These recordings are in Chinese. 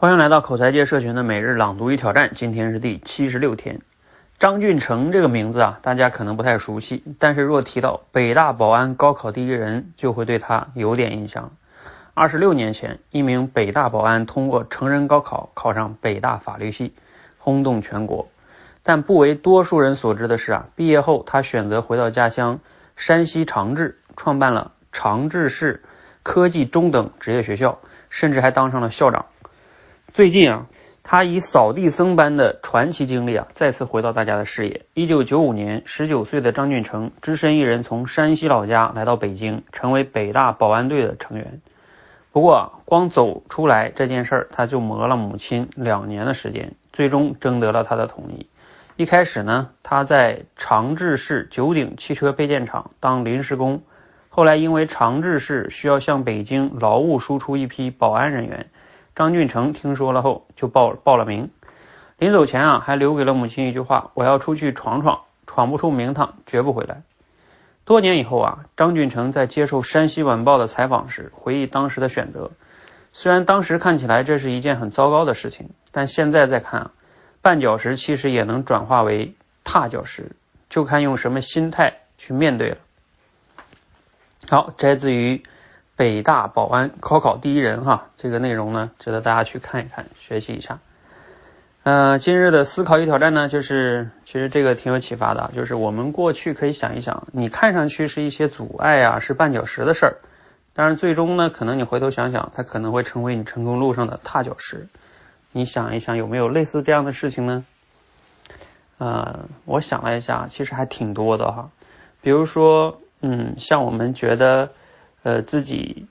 欢迎来到口才界社群的每日朗读与挑战，今天是第七十六天。张俊成这个名字啊，大家可能不太熟悉，但是若提到北大保安高考第一人，就会对他有点印象。二十六年前，一名北大保安通过成人高考考上北大法律系，轰动全国。但不为多数人所知的是啊，毕业后他选择回到家乡山西长治，创办了长治市科技中等职业学校，甚至还当上了校长。最近啊，他以扫地僧般的传奇经历啊，再次回到大家的视野。一九九五年，十九岁的张俊成只身一人从山西老家来到北京，成为北大保安队的成员。不过，光走出来这件事儿，他就磨了母亲两年的时间，最终征得了他的同意。一开始呢，他在长治市九鼎汽车配件厂当临时工，后来因为长治市需要向北京劳务输出一批保安人员。张俊成听说了后就报报了名，临走前啊还留给了母亲一句话：“我要出去闯闯，闯不出名堂绝不回来。”多年以后啊，张俊成在接受山西晚报的采访时回忆当时的选择。虽然当时看起来这是一件很糟糕的事情，但现在再看啊，绊脚石其实也能转化为踏脚石，就看用什么心态去面对了。好，摘自于。北大保安高考第一人哈，这个内容呢，值得大家去看一看，学习一下。呃，今日的思考与挑战呢，就是其实这个挺有启发的，就是我们过去可以想一想，你看上去是一些阻碍啊，是绊脚石的事儿，但是最终呢，可能你回头想想，它可能会成为你成功路上的踏脚石。你想一想，有没有类似这样的事情呢？呃，我想了一下，其实还挺多的哈。比如说，嗯，像我们觉得。呃，自己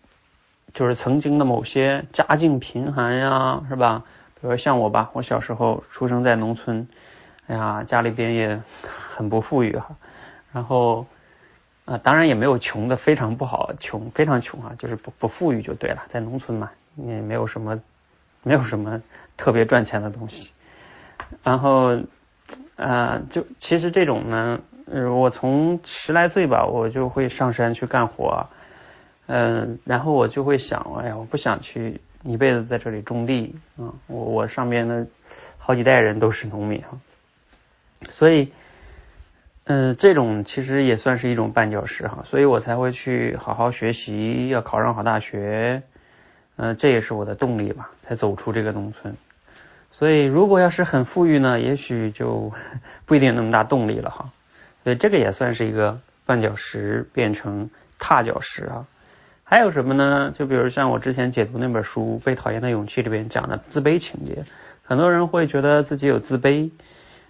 就是曾经的某些家境贫寒呀，是吧？比如像我吧，我小时候出生在农村，哎呀，家里边也很不富裕哈。然后啊，当然也没有穷的非常不好，穷非常穷啊，就是不不富裕就对了，在农村嘛，也没有什么没有什么特别赚钱的东西。然后啊，就其实这种呢，我从十来岁吧，我就会上山去干活。嗯，然后我就会想，哎呀，我不想去一辈子在这里种地啊！我我上边的好几代人都是农民哈，所以，嗯，这种其实也算是一种绊脚石哈，所以我才会去好好学习，要考上好大学，嗯，这也是我的动力吧，才走出这个农村。所以，如果要是很富裕呢，也许就 不一定那么大动力了哈。所以，这个也算是一个绊脚石变成踏脚石啊。还有什么呢？就比如像我之前解读那本书《被讨厌的勇气》里边讲的自卑情节，很多人会觉得自己有自卑，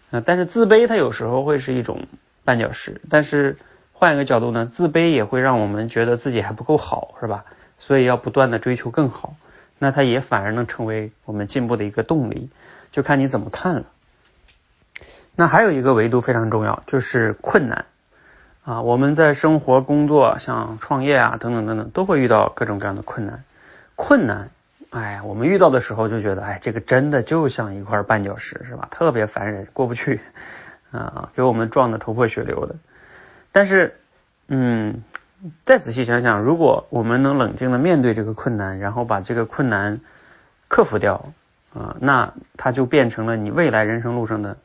啊，但是自卑它有时候会是一种绊脚石。但是换一个角度呢，自卑也会让我们觉得自己还不够好，是吧？所以要不断的追求更好，那它也反而能成为我们进步的一个动力，就看你怎么看了。那还有一个维度非常重要，就是困难。啊，我们在生活、工作、像创业啊等等等等，都会遇到各种各样的困难。困难，哎，我们遇到的时候就觉得，哎，这个真的就像一块绊脚石，是吧？特别烦人，过不去啊，给我们撞得头破血流的。但是，嗯，再仔细想想，如果我们能冷静的面对这个困难，然后把这个困难克服掉啊，那它就变成了你未来人生路上的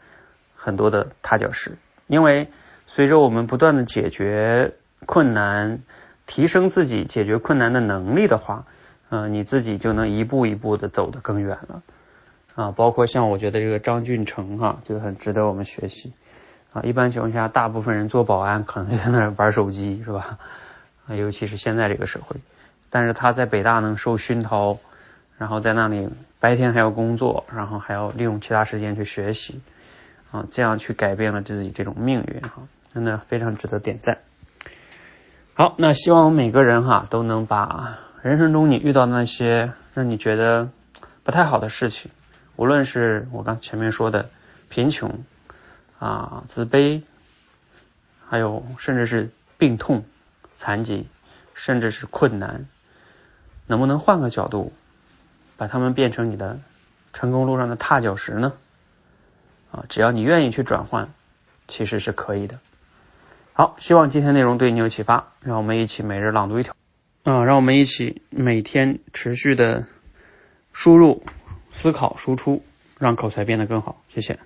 很多的踏脚石，因为。随着我们不断的解决困难，提升自己解决困难的能力的话，嗯，你自己就能一步一步的走得更远了啊。包括像我觉得这个张俊成哈，就很值得我们学习啊。一般情况下，大部分人做保安可能在那玩手机是吧？啊，尤其是现在这个社会，但是他在北大能受熏陶，然后在那里白天还要工作，然后还要利用其他时间去学习啊，这样去改变了自己这种命运哈。真的非常值得点赞。好，那希望我们每个人哈都能把人生中你遇到那些让你觉得不太好的事情，无论是我刚前面说的贫穷啊、自卑，还有甚至是病痛、残疾，甚至是困难，能不能换个角度，把它们变成你的成功路上的踏脚石呢？啊，只要你愿意去转换，其实是可以的。好，希望今天内容对你有启发。让我们一起每日朗读一条啊，让我们一起每天持续的输入。思考输出，让口才变得更好。谢谢。